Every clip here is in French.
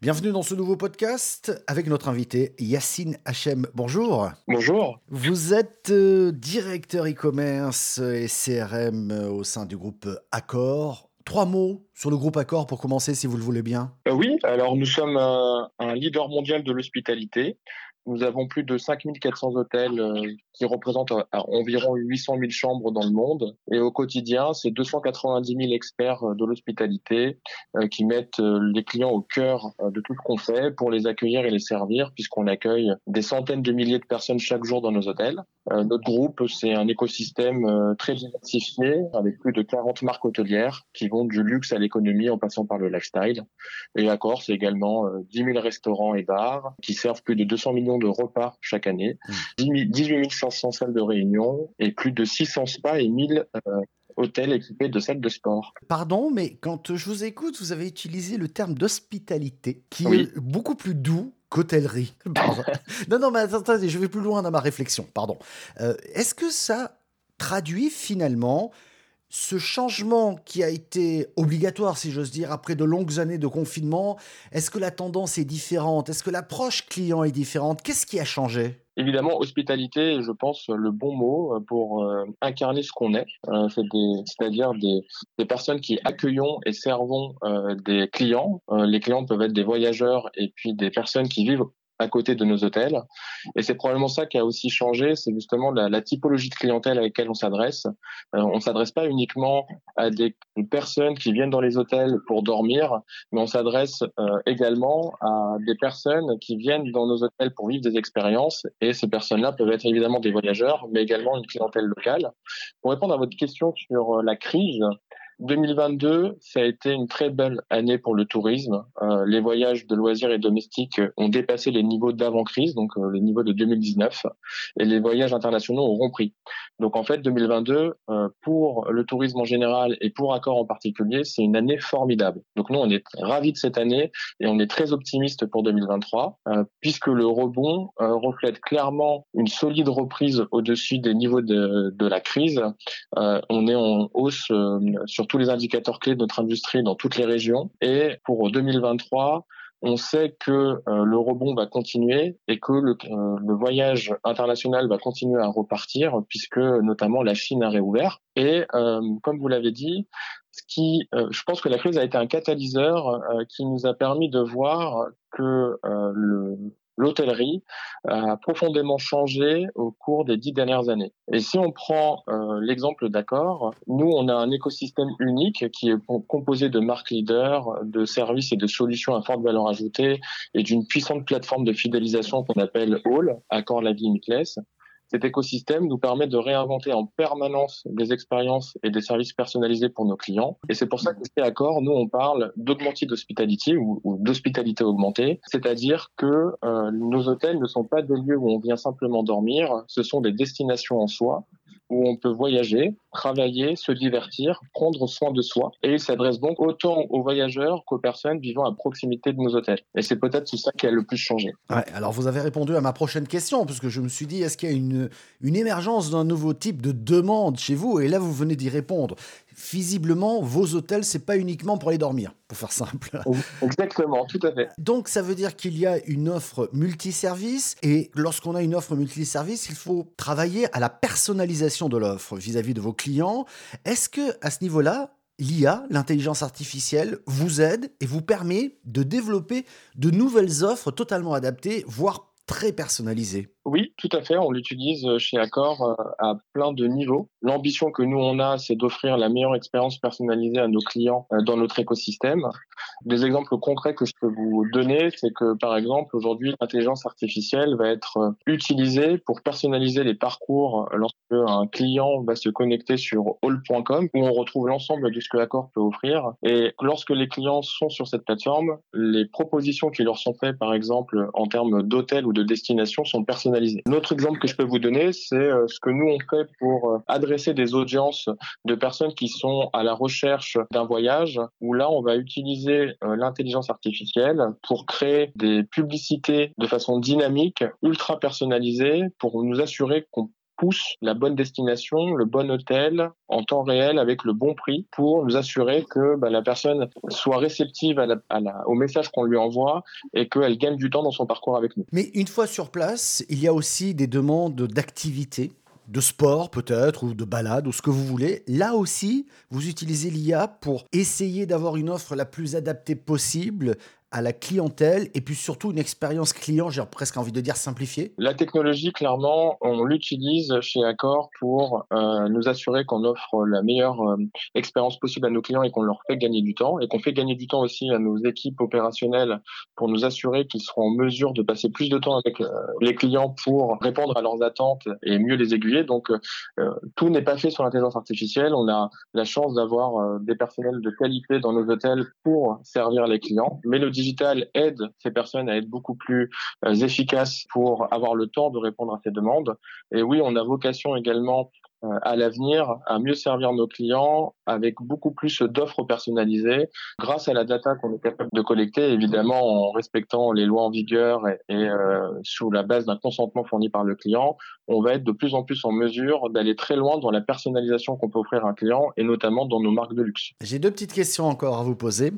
Bienvenue dans ce nouveau podcast avec notre invité Yacine Hachem. Bonjour. Bonjour. Vous êtes euh, directeur e-commerce et CRM euh, au sein du groupe Accor. Trois mots sur le groupe Accor pour commencer si vous le voulez bien. Euh, oui, alors nous sommes un leader mondial de l'hospitalité. Nous avons plus de 5400 hôtels euh, qui représentent euh, environ 800 000 chambres dans le monde. Et au quotidien, c'est 290 000 experts euh, de l'hospitalité qui mettent les clients au cœur de tout ce qu'on fait pour les accueillir et les servir, puisqu'on accueille des centaines de milliers de personnes chaque jour dans nos hôtels. Notre groupe, c'est un écosystème très diversifié avec plus de 40 marques hôtelières qui vont du luxe à l'économie en passant par le lifestyle. Et Accor, c'est également 10 000 restaurants et bars qui servent plus de 200 millions de repas chaque année, 18 500 salles de réunion et plus de 600 spas et 1000 euh, hôtels équipés de salles de sport. Pardon, mais quand je vous écoute, vous avez utilisé le terme d'hospitalité, qui est beaucoup plus doux qu'hôtellerie. non, non, mais attendez, je vais plus loin dans ma réflexion, pardon. Euh, est-ce que ça traduit finalement ce changement qui a été obligatoire, si j'ose dire, après de longues années de confinement, est-ce que la tendance est différente? Est-ce que l'approche client est différente? Qu'est-ce qui a changé? Évidemment, hospitalité est, je pense, le bon mot euh, pour euh, incarner ce qu'on est, euh, c'est-à-dire des, des, personnes qui accueillons et servons des clients. les clients peuvent être des voyageurs et puis des personnes qui vivent à côté de nos hôtels. Et c'est probablement ça qui a aussi changé, c'est justement la, typologie de clientèle à laquelle on s'adresse. Euh, on s'adresse pas uniquement à des personnes qui viennent dans les hôtels pour dormir, mais on s'adresse euh, également à des personnes qui viennent dans nos hôtels pour vivre des expériences. Et ces personnes-là peuvent être évidemment des voyageurs, mais également une clientèle locale. Pour répondre à votre question sur euh, la crise, 2022, ça a été une très belle année pour le tourisme. Euh, les voyages de loisirs et domestiques ont dépassé les niveaux d'avant-crise, donc euh, les niveaux de 2019, et les voyages internationaux auront pris. Donc en fait, 2022, euh, pour le tourisme en général et pour Accor en particulier, c'est une année formidable. Donc nous, on est ravis de cette année et on est très optimiste pour 2023, euh, puisque le rebond euh, reflète clairement une solide reprise au-dessus des niveaux de, de la crise. on est en hausse sur tous les indicateurs clés de notre industrie dans toutes les régions. Et pour 2023, on sait que euh, le rebond va continuer et que le, euh, le, voyage international va continuer à repartir puisque notamment la Chine a réouvert. Et euh, comme vous l'avez dit, ce qui, je pense que la crise a été un catalyseur qui nous a permis de voir que le, l'hôtellerie a profondément changé au cours des dix dernières années. Et si on prend euh, l'exemple d'Accor, nous, on a un écosystème unique qui est composé de marques leaders, de services et de solutions à forte valeur ajoutée et d'une puissante plateforme de fidélisation qu'on appelle All, Accor La Vie cet écosystème nous permet de réinventer en permanence des expériences et des services personnalisés pour nos clients. Et c'est pour ça que chez Accor, nous, on parle d'augmented hospitality ou, d'hospitalité augmentée, c'est-à-dire que euh, nos hôtels ne sont pas des lieux où on vient simplement dormir, ce sont des destinations en soi où on peut voyager, travailler, se divertir, prendre soin de soi. Et il s'adresse donc autant aux voyageurs qu'aux personnes vivant à proximité de nos hôtels. Et c'est peut-être ça qui a le plus changé. Ouais, alors vous avez répondu à ma prochaine question, parce que je me suis dit, est-ce qu'il y a une, une émergence d'un nouveau type de demande chez vous? Et là, vous venez d'y répondre visiblement, vos hôtels, c'est pas uniquement pour aller dormir, pour faire simple. Exactement, tout à fait. Donc, ça veut dire qu'il y a une offre multiservice, et lorsqu'on a une offre multiservice, il faut travailler à la personnalisation de l'offre vis-à-vis de vos clients. Est-ce que, à ce niveau-là, l'IA, l'intelligence artificielle, vous aide et vous permet de développer de nouvelles offres totalement adaptées, voire très personnalisées oui, tout à fait. On l'utilise euh, chez Accor euh, à plein de niveaux. L'ambition que nous on a, c'est d'offrir la meilleure expérience personnalisée à nos clients euh, dans notre écosystème. Des exemples concrets que je peux vous donner, c'est que par exemple aujourd'hui, l'intelligence artificielle va être utilisée pour personnaliser les parcours lorsque un client va se connecter sur all.com où on retrouve l'ensemble de ce que Accor peut offrir. Et lorsque les clients sont sur cette plateforme, les propositions qui leur sont faites, par exemple en termes d'hôtel ou de destination, sont personnalisées. L'autre exemple que je peux vous donner, c'est euh, ce que nous on fait pour euh, adresser des audiences de personnes qui sont à la recherche d'un voyage, où là on va utiliser euh, l'intelligence artificielle pour créer des publicités de façon dynamique, ultra personnalisée, pour nous assurer qu'on pousse la bonne destination, le bon hôtel en temps réel avec le bon prix pour nous assurer que bah, la personne soit réceptive au message qu'on lui envoie et qu'elle gagne du temps dans son parcours avec nous. Mais une fois sur place, il y a aussi des demandes d'activité de sport peut-être, ou de balade, ou ce que vous voulez. Là aussi, vous utilisez l'IA pour essayer d'avoir une offre la plus adaptée possible à la clientèle et puis surtout une expérience client, j'ai presque envie de dire simplifiée La technologie, clairement, on l'utilise chez Accor pour euh, nous assurer qu'on offre la meilleure euh, expérience possible à nos clients et qu'on leur fait gagner du temps et qu'on fait gagner du temps aussi à nos équipes opérationnelles pour nous assurer qu'ils seront en mesure de passer plus de temps avec euh, les clients pour répondre à leurs attentes et mieux les aiguiller. Donc, tout n'est pas fait sur l'intelligence artificielle. On a la chance d'avoir des personnels de qualité dans nos hôtels pour servir les clients, mais le digital aide ces personnes à être beaucoup plus euh, efficaces pour avoir le temps de répondre à ces demandes. Et oui, on a vocation également euh, à l'avenir à mieux servir nos clients avec beaucoup plus d'offres personnalisées grâce à la data qu'on est capable de collecter, évidemment en respectant les lois en vigueur et, euh, sous la base d'un consentement fourni par le client, on va être de plus en plus en mesure d'aller très loin dans la personnalisation qu'on peut offrir à un client et notamment dans nos marques de luxe. J'ai deux petites questions encore à vous poser.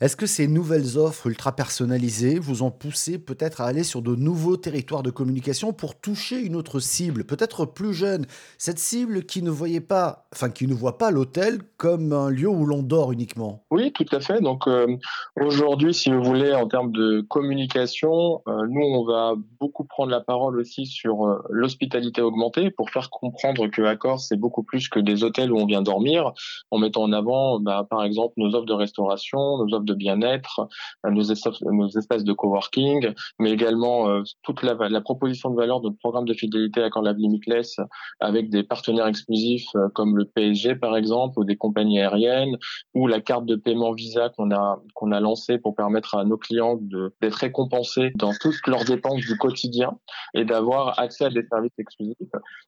Est-ce que ces nouvelles offres ultra personnalisées vous ont poussé peut-être à aller sur de nouveaux territoires de communication pour toucher une autre cible, peut-être plus jeune, cette cible qui ne voyait pas, enfin qui ne voit pas l'hôtel comme un lieu où l'on dort uniquement Oui, tout à fait. Donc euh, aujourd'hui, si vous voulez, en termes de communication, euh, nous on va beaucoup prendre la parole aussi sur euh, l'hospitalité augmentée pour faire comprendre que Accor c'est beaucoup plus que des hôtels où on vient dormir, en mettant en avant, bah, par exemple, nos offres de restauration, nos offres de bien-être, euh, nos, nos espaces de coworking, mais également euh, toute la, proposition de valeur de notre programme de fidélité à la Limitless avec des partenaires exclusifs euh, comme le PSG par exemple ou des compagnies aériennes ou la carte de paiement Visa qu'on a qu'on a lancée pour permettre à nos clients d'être récompensés dans toutes leurs dépenses du quotidien et d'avoir accès à des services exclusifs.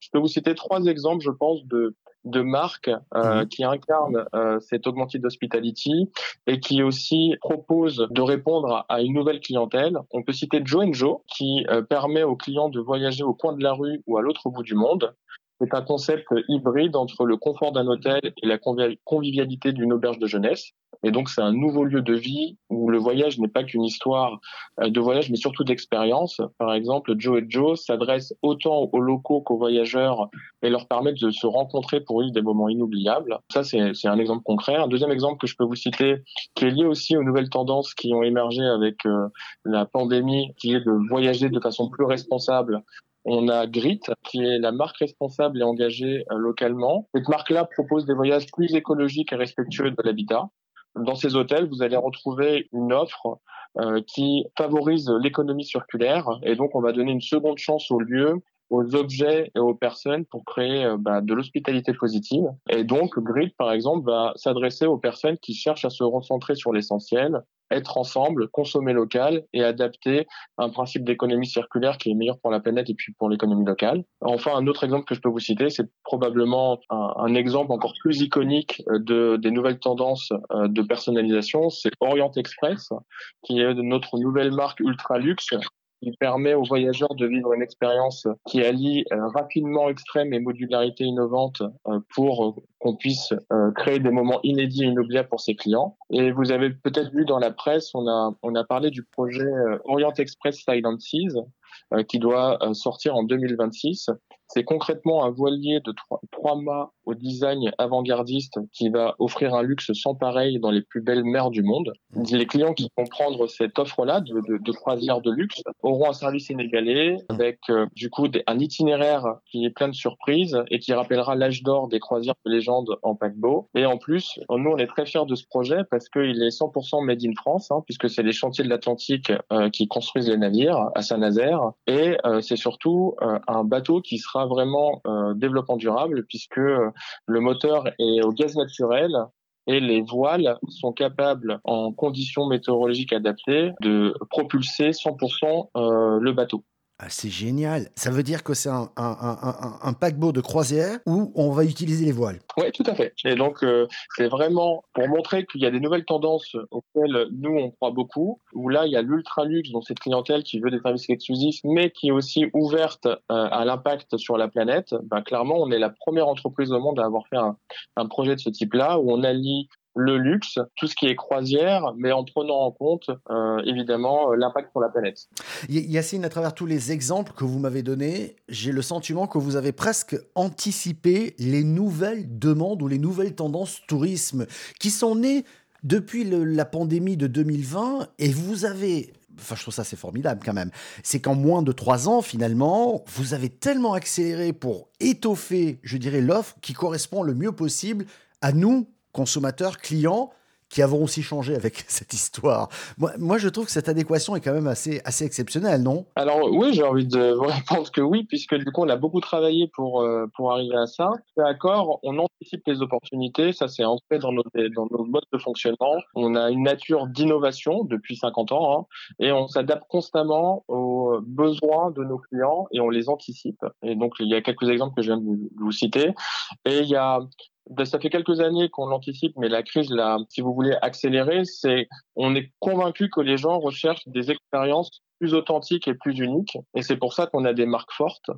Je peux vous citer trois exemples, je pense, de de marques euh, mhm. qui incarnent euh, cette augmented hospitality et qui aussi propose de répondre à une nouvelle clientèle. On peut citer Joe Joe qui euh, permet aux clients de voyager au coin de la rue ou à l'autre bout du monde c'est un concept hybride entre le confort d'un hôtel et la convivialité d'une auberge de jeunesse. Et donc, c'est un nouveau lieu de vie où le voyage n'est pas qu'une histoire euh, de voyage, mais surtout d'expérience. Par exemple, Joe et Joe s'adressent autant aux locaux qu'aux voyageurs et leur permettent de se rencontrer pour vivre des moments inoubliables. Ça, c'est un exemple concret. Un deuxième exemple que je peux vous citer, qui est lié aussi aux nouvelles tendances qui ont émergé avec euh, la pandémie, qui est de voyager de façon plus responsable on a Grit, qui est la marque responsable et engagée euh, localement. Cette marque-là propose des voyages plus écologiques et respectueux de l'habitat. Dans ces hôtels, vous allez retrouver une offre euh, qui favorise l'économie circulaire. Et donc on va donner une seconde chance au lieu aux objets et aux personnes pour créer euh, bah, de l'hospitalité positive. Et donc, Grid, par exemple, va s'adresser aux personnes qui cherchent à se recentrer sur l'essentiel, être ensemble, consommer local et adapter un principe d'économie circulaire qui est meilleur pour la planète et puis pour l'économie locale. Enfin, un autre exemple que je peux vous citer, c'est probablement un, un, exemple encore plus iconique euh, de, des nouvelles tendances euh, de personnalisation, c'est Orient Express, qui est notre nouvelle marque ultra luxe qui permet aux voyageurs de vivre une expérience qui allie euh, rapidement extrême et modularité innovante euh, pour euh, qu'on puisse créer des moments inédits et inoubliables pour ses clients. Et vous avez peut-être vu dans la presse, on a, on a parlé du projet Orient Express Silent Seas, qui doit sortir en 2026 c'est concrètement un voilier de trois, mâts au design avant-gardiste qui va offrir un luxe sans pareil dans les plus belles mers du monde. Les clients qui vont prendre cette offre-là de, de, de, croisière de luxe auront un service inégalé avec euh, du coup un itinéraire qui est plein de surprises et qui rappellera l'âge d'or des croisières de légende en paquebot. Et en plus, nous on est très fiers de ce projet parce qu'il est 100% made in France, hein, puisque c'est les chantiers de l'Atlantique euh, qui construisent les navires à Saint-Nazaire et euh, c'est surtout un bateau qui sera vraiment euh, développement durable puisque euh, le moteur est au gaz naturel et les voiles sont capables, en conditions météorologiques adaptées, de propulser 100% euh, le bateau. Ah, c'est génial. Ça veut dire que c'est un, un, paquebot de croisière où on va utiliser les voiles. Oui, tout à fait. Et donc, euh, c'est vraiment pour montrer qu'il y a des nouvelles tendances auxquelles nous, on croit beaucoup, où là, il y a l'ultra-luxe, dans cette clientèle qui veut des services exclusifs, mais qui est aussi ouverte euh, à l'impact sur la planète. Ben, clairement, on est la première entreprise au monde à avoir fait un, un projet de ce type-là, où on allie le luxe, tout ce qui est croisière, mais en prenant en compte euh, évidemment euh, l'impact pour la planète. Yacine, à travers tous les exemples que vous m'avez donnés, j'ai le sentiment que vous avez presque anticipé les nouvelles demandes ou les nouvelles tendances tourisme qui sont nées depuis la pandémie de 2020 et vous avez enfin je trouve ça c'est formidable quand même, c'est qu'en moins de trois ans finalement, vous avez tellement accéléré pour étoffer, je dirais, l'offre qui correspond le mieux possible à nous, consommateurs, clients, qui avons aussi changé avec cette histoire. Moi, moi, je trouve que cette adéquation est quand même assez, assez exceptionnelle, non? Alors oui, j'ai envie de vous répondre que oui, puisque du coup, on a beaucoup travaillé pour, euh, pour arriver à ça. D'accord, on anticipe les opportunités, ça c'est ancré dans nos, dans nos modes de fonctionnement. On a une nature d'innovation depuis 50 ans, hein, et on s'adapte constamment aux besoins de nos clients et on les anticipe. Et donc, il y a quelques exemples que je viens de vous citer. Et il y a ça fait quelques années qu'on l'anticipe, mais la crise l'a, si vous voulez, accéléré. C'est, on est convaincu que les gens recherchent des expériences plus authentiques et plus uniques. Et c'est pour ça qu'on a des marques fortes.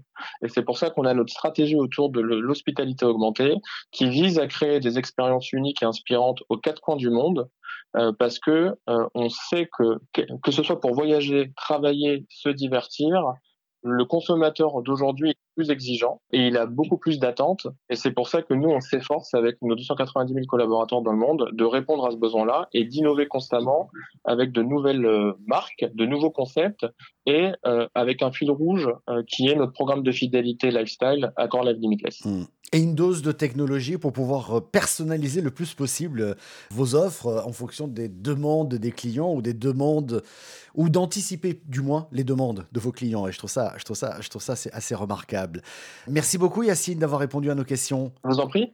Et c'est pour ça qu'on a notre stratégie autour de l'hospitalité augmentée qui vise à créer des expériences uniques et inspirantes aux quatre coins du monde. Euh, parce que euh, on sait que que ce soit pour voyager, travailler, se divertir, le consommateur d'aujourd'hui est plus exigeant et il a beaucoup plus d'attentes. Et c'est pour ça que nous, on s'efforce avec nos 290 000 collaborateurs dans le monde de répondre à ce besoin-là et d'innover constamment avec de nouvelles euh, marques, de nouveaux concepts et euh, avec un fil rouge euh, qui est notre programme de fidélité lifestyle Accord Live Limitless. Hmm. Et une dose de technologie pour pouvoir personnaliser le plus possible vos offres en fonction des demandes des clients ou des demandes ou d'anticiper du moins les demandes de vos clients. Et je trouve ça, je trouve ça, je trouve ça c'est assez remarquable. Merci beaucoup Yacine d'avoir répondu à nos questions. Je vous en prie.